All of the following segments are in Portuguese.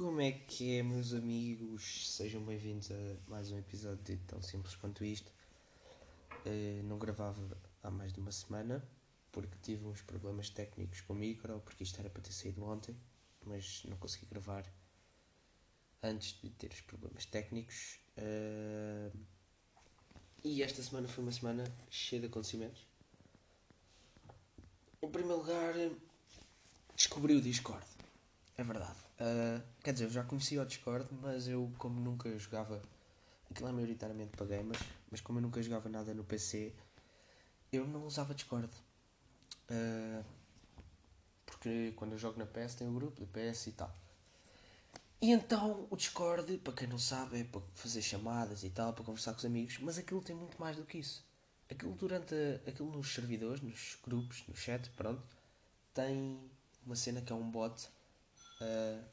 Como é que é, meus amigos? Sejam bem-vindos a mais um episódio de Tão Simples Quanto Isto. Uh, não gravava há mais de uma semana porque tive uns problemas técnicos com o micro, porque isto era para ter saído ontem, mas não consegui gravar antes de ter os problemas técnicos. Uh, e esta semana foi uma semana cheia de acontecimentos. Em primeiro lugar, descobri o Discord. É verdade. Uh, quer dizer, eu já conhecia o Discord, mas eu, como nunca jogava. Aquilo é maioritariamente para gamers, mas como eu nunca jogava nada no PC, eu não usava Discord. Uh, porque quando eu jogo na PS tem o grupo de PS e tal. E então o Discord, para quem não sabe, é para fazer chamadas e tal, para conversar com os amigos, mas aquilo tem muito mais do que isso. Aquilo durante a, aquilo nos servidores, nos grupos, no chat, pronto, tem uma cena que é um bot Uh,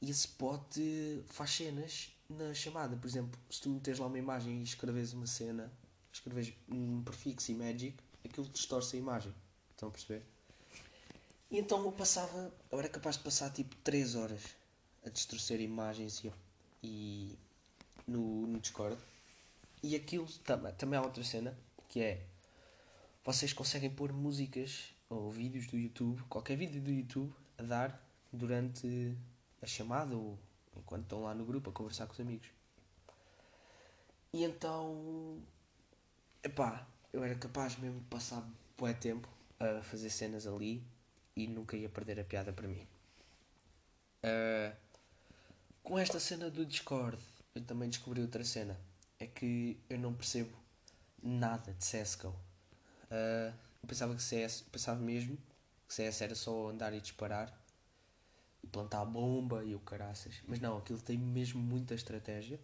e esse bot faz cenas na chamada. Por exemplo, se tu meteres lá uma imagem e escreves uma cena, escreves um prefixo e magic, aquilo distorce a imagem. Estão a perceber? E então eu passava, eu era capaz de passar tipo 3 horas a distorcer imagens e, e no, no Discord. E aquilo também, também há outra cena que é vocês conseguem pôr músicas ou vídeos do YouTube, qualquer vídeo do YouTube, a dar durante a chamada ou enquanto estão lá no grupo a conversar com os amigos. E então, epá, eu era capaz mesmo de passar bué tempo a fazer cenas ali e nunca ia perder a piada para mim. Uh, com esta cena do Discord, eu também descobri outra cena. É que eu não percebo nada de CSGO. Uh, eu pensava que CS, pensava mesmo que CS era só andar e disparar e plantar bomba e o caraças. Mas não, aquilo tem mesmo muita estratégia.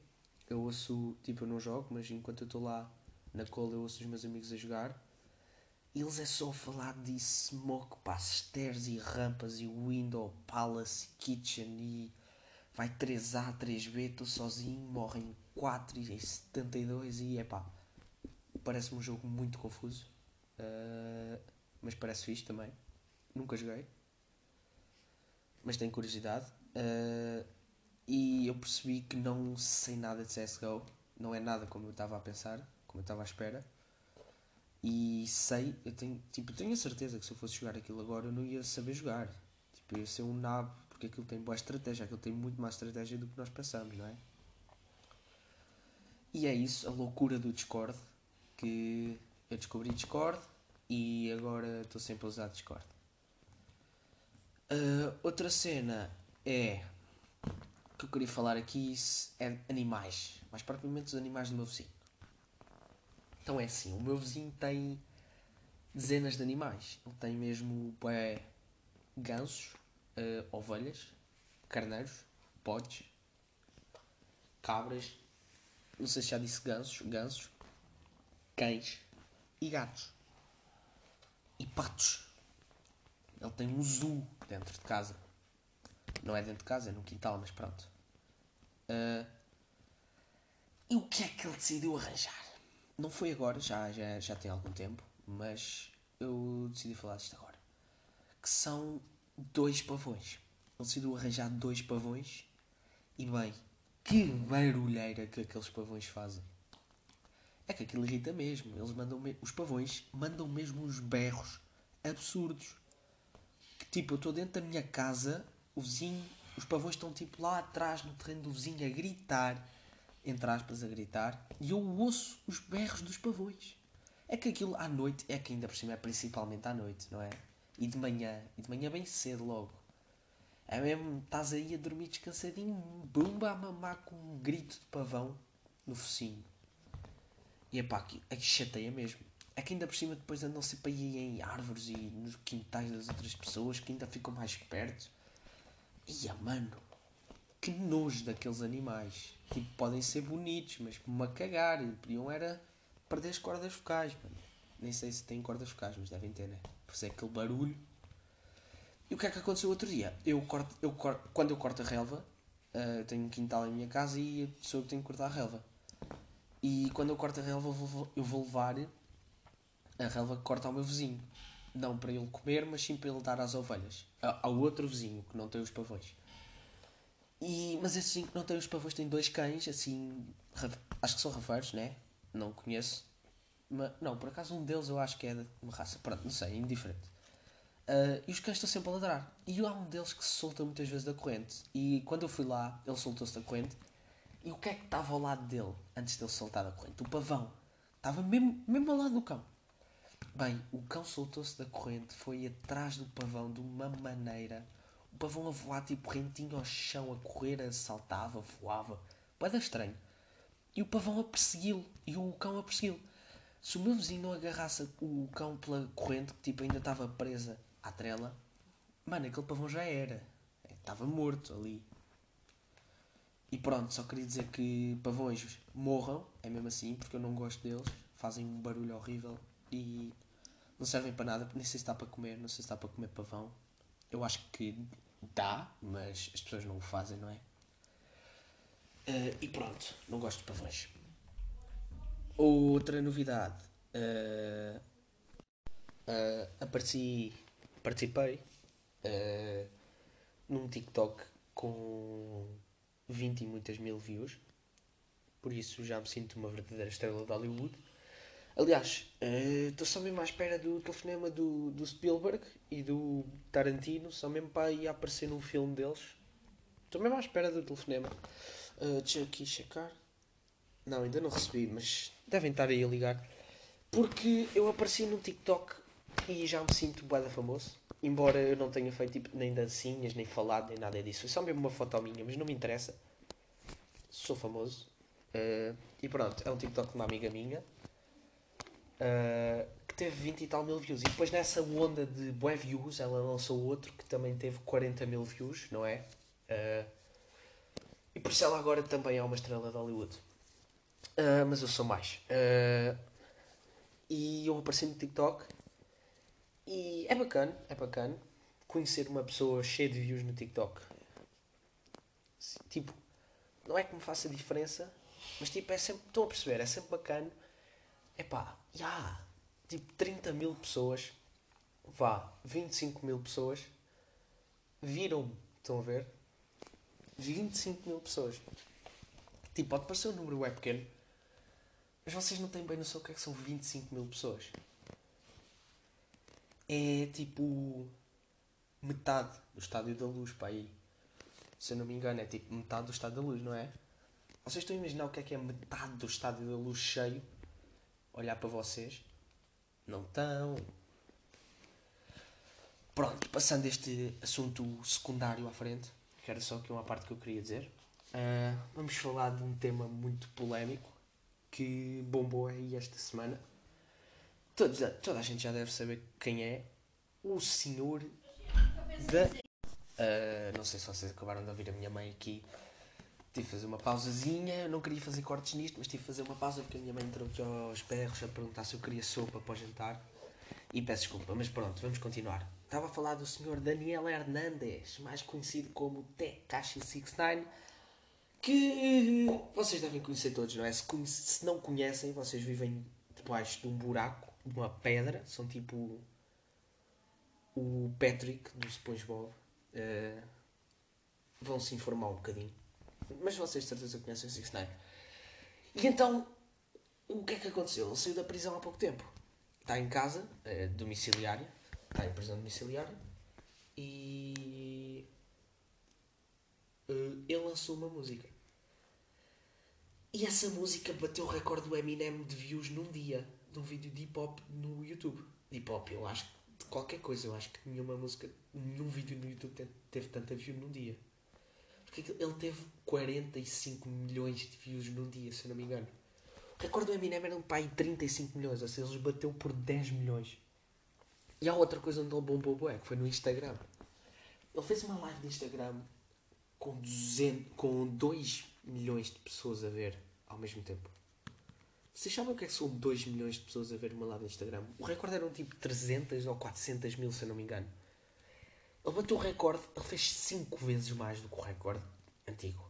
Eu ouço, tipo, eu não jogo, mas enquanto eu estou lá na cola eu ouço os meus amigos a jogar. Eles é só falar de smoke, pá, stairs e rampas e window, palace, kitchen e vai 3A, 3B, estou sozinho, morrem 4 e 72 e é pá, parece-me um jogo muito confuso, uh, mas parece fixe também. Nunca joguei, mas tenho curiosidade. Uh, e eu percebi que não sei nada de CSGO, não é nada como eu estava a pensar, como eu estava à espera. E sei, eu tenho, tipo, tenho a certeza que se eu fosse jogar aquilo agora eu não ia saber jogar. Tipo, ia ser um nabo, porque aquilo tem boa estratégia, aquilo tem muito mais estratégia do que nós pensamos, não é? E é isso, a loucura do Discord, que eu descobri Discord e agora estou sempre a usar Discord. Uh, outra cena é que eu queria falar aqui é animais, mais propriamente os animais do meu vizinho. Então é assim, o meu vizinho tem dezenas de animais. Ele tem mesmo bué, gansos, uh, ovelhas, carneiros, podes, cabras, não sei se já disse gansos, gansos, cães e gatos. E patos. Ele tem um zoo dentro de casa. Não é dentro de casa, é no quintal, mas pronto. Uh, e o que é que ele decidiu arranjar? Não foi agora, já, já, já tem algum tempo, mas eu decidi falar disto agora. Que são dois pavões. Ele decidiu arranjar dois pavões e bem, que barulheira que aqueles pavões fazem. É que aquilo irrita mesmo. Eles mandam me... Os pavões mandam mesmo uns berros absurdos. Tipo, eu estou dentro da minha casa, o vizinho, os pavões estão tipo lá atrás no terreno do vizinho a gritar, entre aspas, a gritar, e eu ouço os berros dos pavões. É que aquilo à noite, é que ainda por cima é principalmente à noite, não é? E de manhã, e de manhã bem cedo logo. É mesmo, estás aí a dormir descansadinho, bumba a mamar com um grito de pavão no focinho. E é pá, aqui, aqui chateia mesmo. É que ainda por cima depois andam sempre aí em árvores e nos quintais das outras pessoas que ainda ficam mais perto. Ia, mano, que nojo daqueles animais. Tipo, podem ser bonitos, mas uma cagar. E podiam era perder as cordas focais, mano. Nem sei se têm cordas focais, mas devem ter, né? Por isso é aquele barulho. E o que é que aconteceu outro dia? Eu corto, eu corto, quando eu corto a relva, uh, tenho um quintal em minha casa e sou eu que tenho que cortar a relva. E quando eu corto a relva, eu vou, eu vou levar a relva que corta ao meu vizinho. Não para ele comer, mas sim para ele dar às ovelhas. Ao outro vizinho, que não tem os pavões. E, mas esse 5 não tem os pavões, tem dois cães, assim. Acho que são rafeiros, né? Não conheço. Mas, não, por acaso um deles eu acho que é de uma raça. Pronto, não sei, indiferente. Uh, e os cães estão sempre a ladrar. E há um deles que se solta muitas vezes da corrente. E quando eu fui lá, ele soltou-se da corrente. E o que é que estava ao lado dele antes dele soltar da corrente? O pavão. Estava mesmo, mesmo ao lado do cão. Bem, o cão soltou-se da corrente, foi atrás do pavão de uma maneira. O pavão a voar tipo rentinho ao chão, a correr, saltava, voava. Pode estranho. E o pavão a persegui-lo. E o cão a persegui-lo. Se o meu vizinho não agarrasse o cão pela corrente, que tipo ainda estava presa à trela, mano, aquele pavão já era. Estava morto ali. E pronto, só queria dizer que pavões morram, é mesmo assim, porque eu não gosto deles, fazem um barulho horrível e não servem para nada, nem sei se dá para comer, não sei se dá para comer pavão. Eu acho que dá, mas as pessoas não o fazem, não é? Uh, e pronto, não gosto de pavões. Outra novidade. Uh, uh, apareci, participei num TikTok com 20 e muitas mil views. Por isso já me sinto uma verdadeira estrela de Hollywood. Aliás, estou uh, só mesmo à espera do telefonema do, do Spielberg e do Tarantino, só mesmo para ir aparecer num filme deles. Estou mesmo à espera do telefonema. Uh, deixa aqui checar. Não, ainda não recebi, mas devem estar aí a ligar. Porque eu apareci no TikTok e já me sinto bué famoso. Embora eu não tenha feito tipo, nem dancinhas, nem falado, nem nada disso. Foi só mesmo uma foto minha, mas não me interessa. Sou famoso. Uh, e pronto, é um TikTok de uma amiga minha. Uh, que teve 20 e tal mil views. E depois nessa onda de bué views, ela lançou outro que também teve 40 mil views, não é? Uh, e por isso ela agora também é uma estrela de Hollywood. Uh, mas eu sou mais. e eu apareci no TikTok e é bacana, é bacana conhecer uma pessoa cheia de views no TikTok. Tipo, não é que me faça diferença, mas tipo, é sempre, estão a perceber, é sempre bacana. É pá, já, yeah, tipo 30 mil pessoas, vá, 25 mil pessoas, viram-me, estão a ver? 25 mil pessoas. Tipo, pode parecer um número web pequeno, mas vocês não têm bem noção o que é que são 25 mil pessoas é tipo metade do Estádio da Luz para aí. Se eu não me engano, é tipo metade do Estádio da Luz, não é? Vocês estão a imaginar o que é que é metade do Estádio da Luz cheio? Olhar para vocês? Não estão. Pronto, passando este assunto secundário à frente, que era só aqui uma parte que eu queria dizer, uh, vamos falar de um tema muito polémico que bombou aí esta semana Todos, toda a gente já deve saber quem é o senhor da. Uh, não sei se vocês acabaram de ouvir a minha mãe aqui. Tive de fazer uma pausazinha. Não queria fazer cortes nisto, mas tive de fazer uma pausa porque a minha mãe entrou aqui aos berros a perguntar se eu queria sopa para o jantar. E peço desculpa, mas pronto, vamos continuar. Estava a falar do senhor Daniel Hernandes, mais conhecido como Tekashi 69, que vocês devem conhecer todos, não é? Se, se não conhecem, vocês vivem debaixo de um buraco uma pedra, são tipo o Patrick do SpongeBob. Uh, vão se informar um bocadinho. Mas vocês de certeza conhecem o Six Nine. E então, o que é que aconteceu? Ele saiu da prisão há pouco tempo. Está em casa, uh, domiciliária. Está em prisão domiciliária. E. Uh, ele lançou uma música. E essa música bateu o recorde do Eminem de views num dia de um vídeo de hip hop no YouTube. De hip hop, eu acho que de qualquer coisa, eu acho que nenhuma música, nenhum vídeo no YouTube teve tanta view num dia. Porque ele teve 45 milhões de views num dia, se eu não me engano. O recorde do Eminem era um pai 35 milhões, ou seja, ele bateu por 10 milhões. E há outra coisa onde ele bombou, é que foi no Instagram. Ele fez uma live no Instagram com, 200, com 2 milhões de pessoas a ver ao mesmo tempo. Vocês sabem o que é que são 2 milhões de pessoas a ver uma live no Instagram? O recorde eram tipo 300 ou 400 mil, se eu não me engano. Ele bateu o recorde, ele fez 5 vezes mais do que o recorde antigo.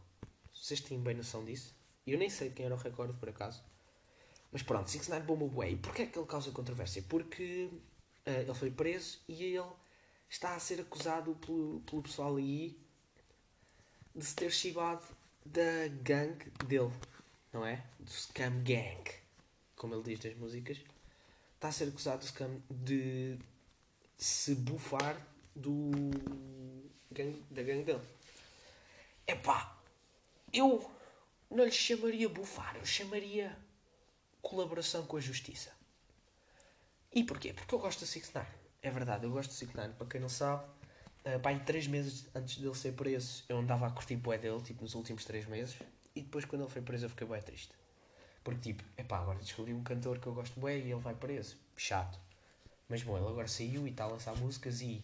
Vocês têm bem noção disso? Eu nem sei quem era o recorde, por acaso. Mas pronto, 6 9 Bomba Way. Porquê é que ele causa controvérsia? Porque uh, ele foi preso e ele está a ser acusado pelo, pelo pessoal aí de se ter chibado da gangue dele, não é? Do Scam Gang, como ele diz das músicas. Está a ser acusado de, scam, de se bufar do gang, da gangue dele. Epá, eu não lhe chamaria bufar, eu chamaria colaboração com a justiça. E porquê? Porque eu gosto do 6 9 É verdade, eu gosto do 6 9 Para quem não sabe, uh, pá, em 3 meses antes dele ser preso, eu andava a curtir bué dele, tipo, nos últimos 3 meses. E depois, quando ele foi preso, eu fiquei bué triste. Porque, tipo, epá, agora descobri um cantor que eu gosto bué e ele vai preso. Chato. Mas, bom, ele agora saiu e está a lançar músicas e...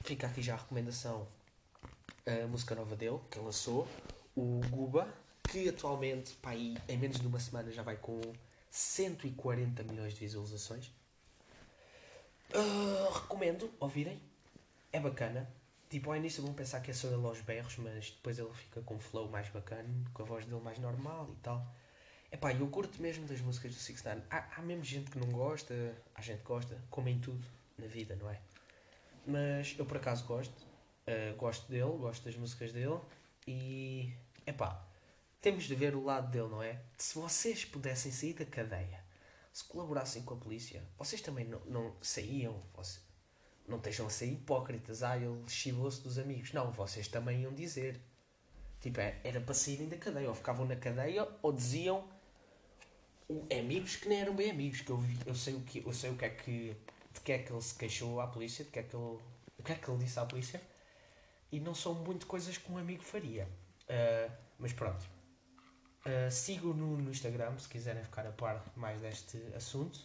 Fica aqui já a recomendação. A música nova dele, que ele lançou. O Guba, que atualmente, pá, em menos de uma semana já vai com 140 milhões de visualizações. Uh, recomendo ouvirem. É bacana. Tipo, ao início vão pensar que é só ele aos berros, mas depois ele fica com um flow mais bacana, com a voz dele mais normal e tal. É pá, eu curto mesmo das músicas do Six Nine. Há, há mesmo gente que não gosta, há gente que gosta, como em tudo na vida, não é? Mas eu por acaso gosto, uh, gosto dele, gosto das músicas dele e é pá, temos de ver o lado dele, não é? Se vocês pudessem sair da cadeia, se colaborassem com a polícia, vocês também não, não saíam, vocês, não estejam a ser hipócritas, ah, ele chivou-se dos amigos. Não, vocês também iam dizer. Tipo, é, era para saírem da cadeia, ou ficavam na cadeia, ou diziam amigos que nem eram bem amigos, que eu, eu, sei, o que, eu sei o que é que, de que é que ele se queixou à polícia, de que é que ele, o que é que ele disse à polícia, e não são muito coisas que um amigo faria. Uh, mas pronto, Uh, sigo no, no Instagram se quiserem ficar a par mais deste assunto.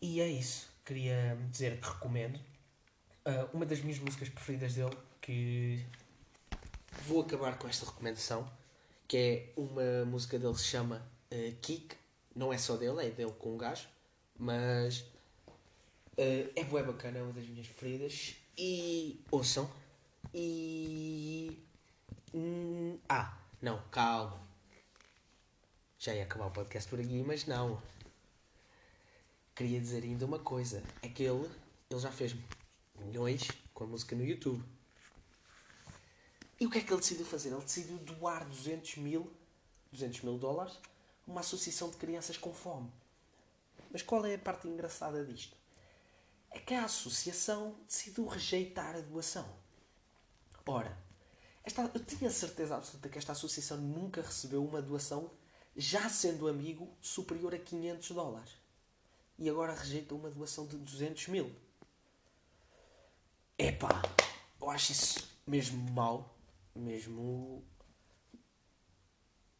E é isso. Queria dizer que recomendo. Uh, uma das minhas músicas preferidas dele, que vou acabar com esta recomendação, que é uma música dele que se chama Kick. Não é só dele, é dele com um gajo, mas uh, é boa bacana, é uma das minhas preferidas. E ouçam. E. Hum, ah, não, calma já ia acabar o podcast por aqui, mas não. Queria dizer ainda uma coisa: é que ele, ele já fez milhões com a música no YouTube. E o que é que ele decidiu fazer? Ele decidiu doar 200 mil, 200 mil dólares uma associação de crianças com fome. Mas qual é a parte engraçada disto? É que a associação decidiu rejeitar a doação. Ora, esta, eu tinha certeza absoluta que esta associação nunca recebeu uma doação já sendo amigo, superior a 500 dólares. E agora rejeita uma doação de 200 mil. Epá, eu acho isso mesmo mau, mesmo,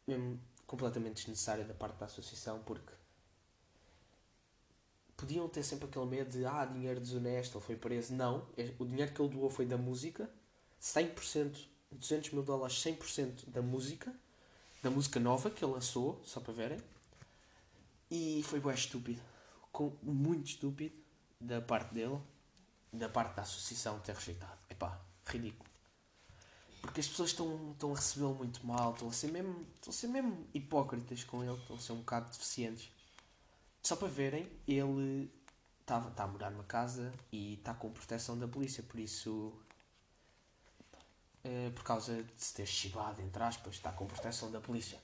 mesmo completamente desnecessário da parte da associação, porque podiam ter sempre aquele medo de ah, dinheiro desonesto, ele foi preso. Não, é, o dinheiro que ele doou foi da música, 100%, 200 mil dólares, 100% da música da música nova que ele lançou, só para verem. E foi bem estúpido. Com, muito estúpido da parte dele, da parte da associação ter rejeitado. Epá, ridículo. Porque as pessoas estão, estão a recebê-lo muito mal, estão a, ser mesmo, estão a ser mesmo hipócritas com ele, estão a ser um bocado deficientes. Só para verem, ele está tá a morar numa casa e está com proteção da polícia, por isso uh, por causa de se ter chibado, entre aspas, está com proteção da polícia.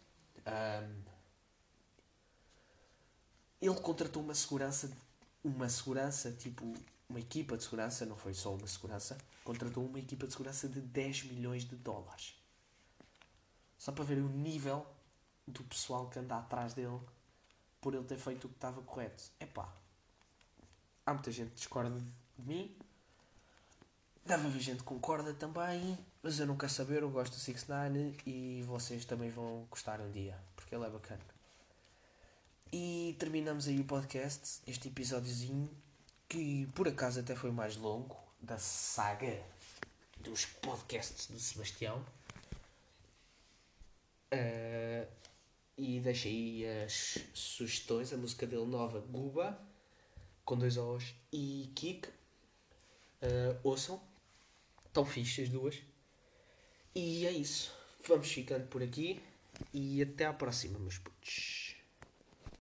Um, ele contratou uma segurança, uma segurança, tipo, uma equipa de segurança, não foi só uma segurança, contratou uma equipa de segurança de 10 milhões de dólares. Só para ver o nível do pessoal que anda atrás dele por ele ter feito o que estava correto. É pá, há muita gente que discorda de mim, deve haver gente que concorda também, mas eu não quero saber, eu gosto do 6 9 e vocês também vão gostar um dia, porque ele é bacana. E terminamos aí o podcast, este episódiozinho, que por acaso até foi mais longo, da saga dos podcasts do Sebastião. Uh, e deixei as sugestões, a música dele nova, Guba, com dois O's, e Kik. Uh, ouçam, estão fixe as duas. E é isso. Vamos ficando por aqui e até à próxima, meus putos.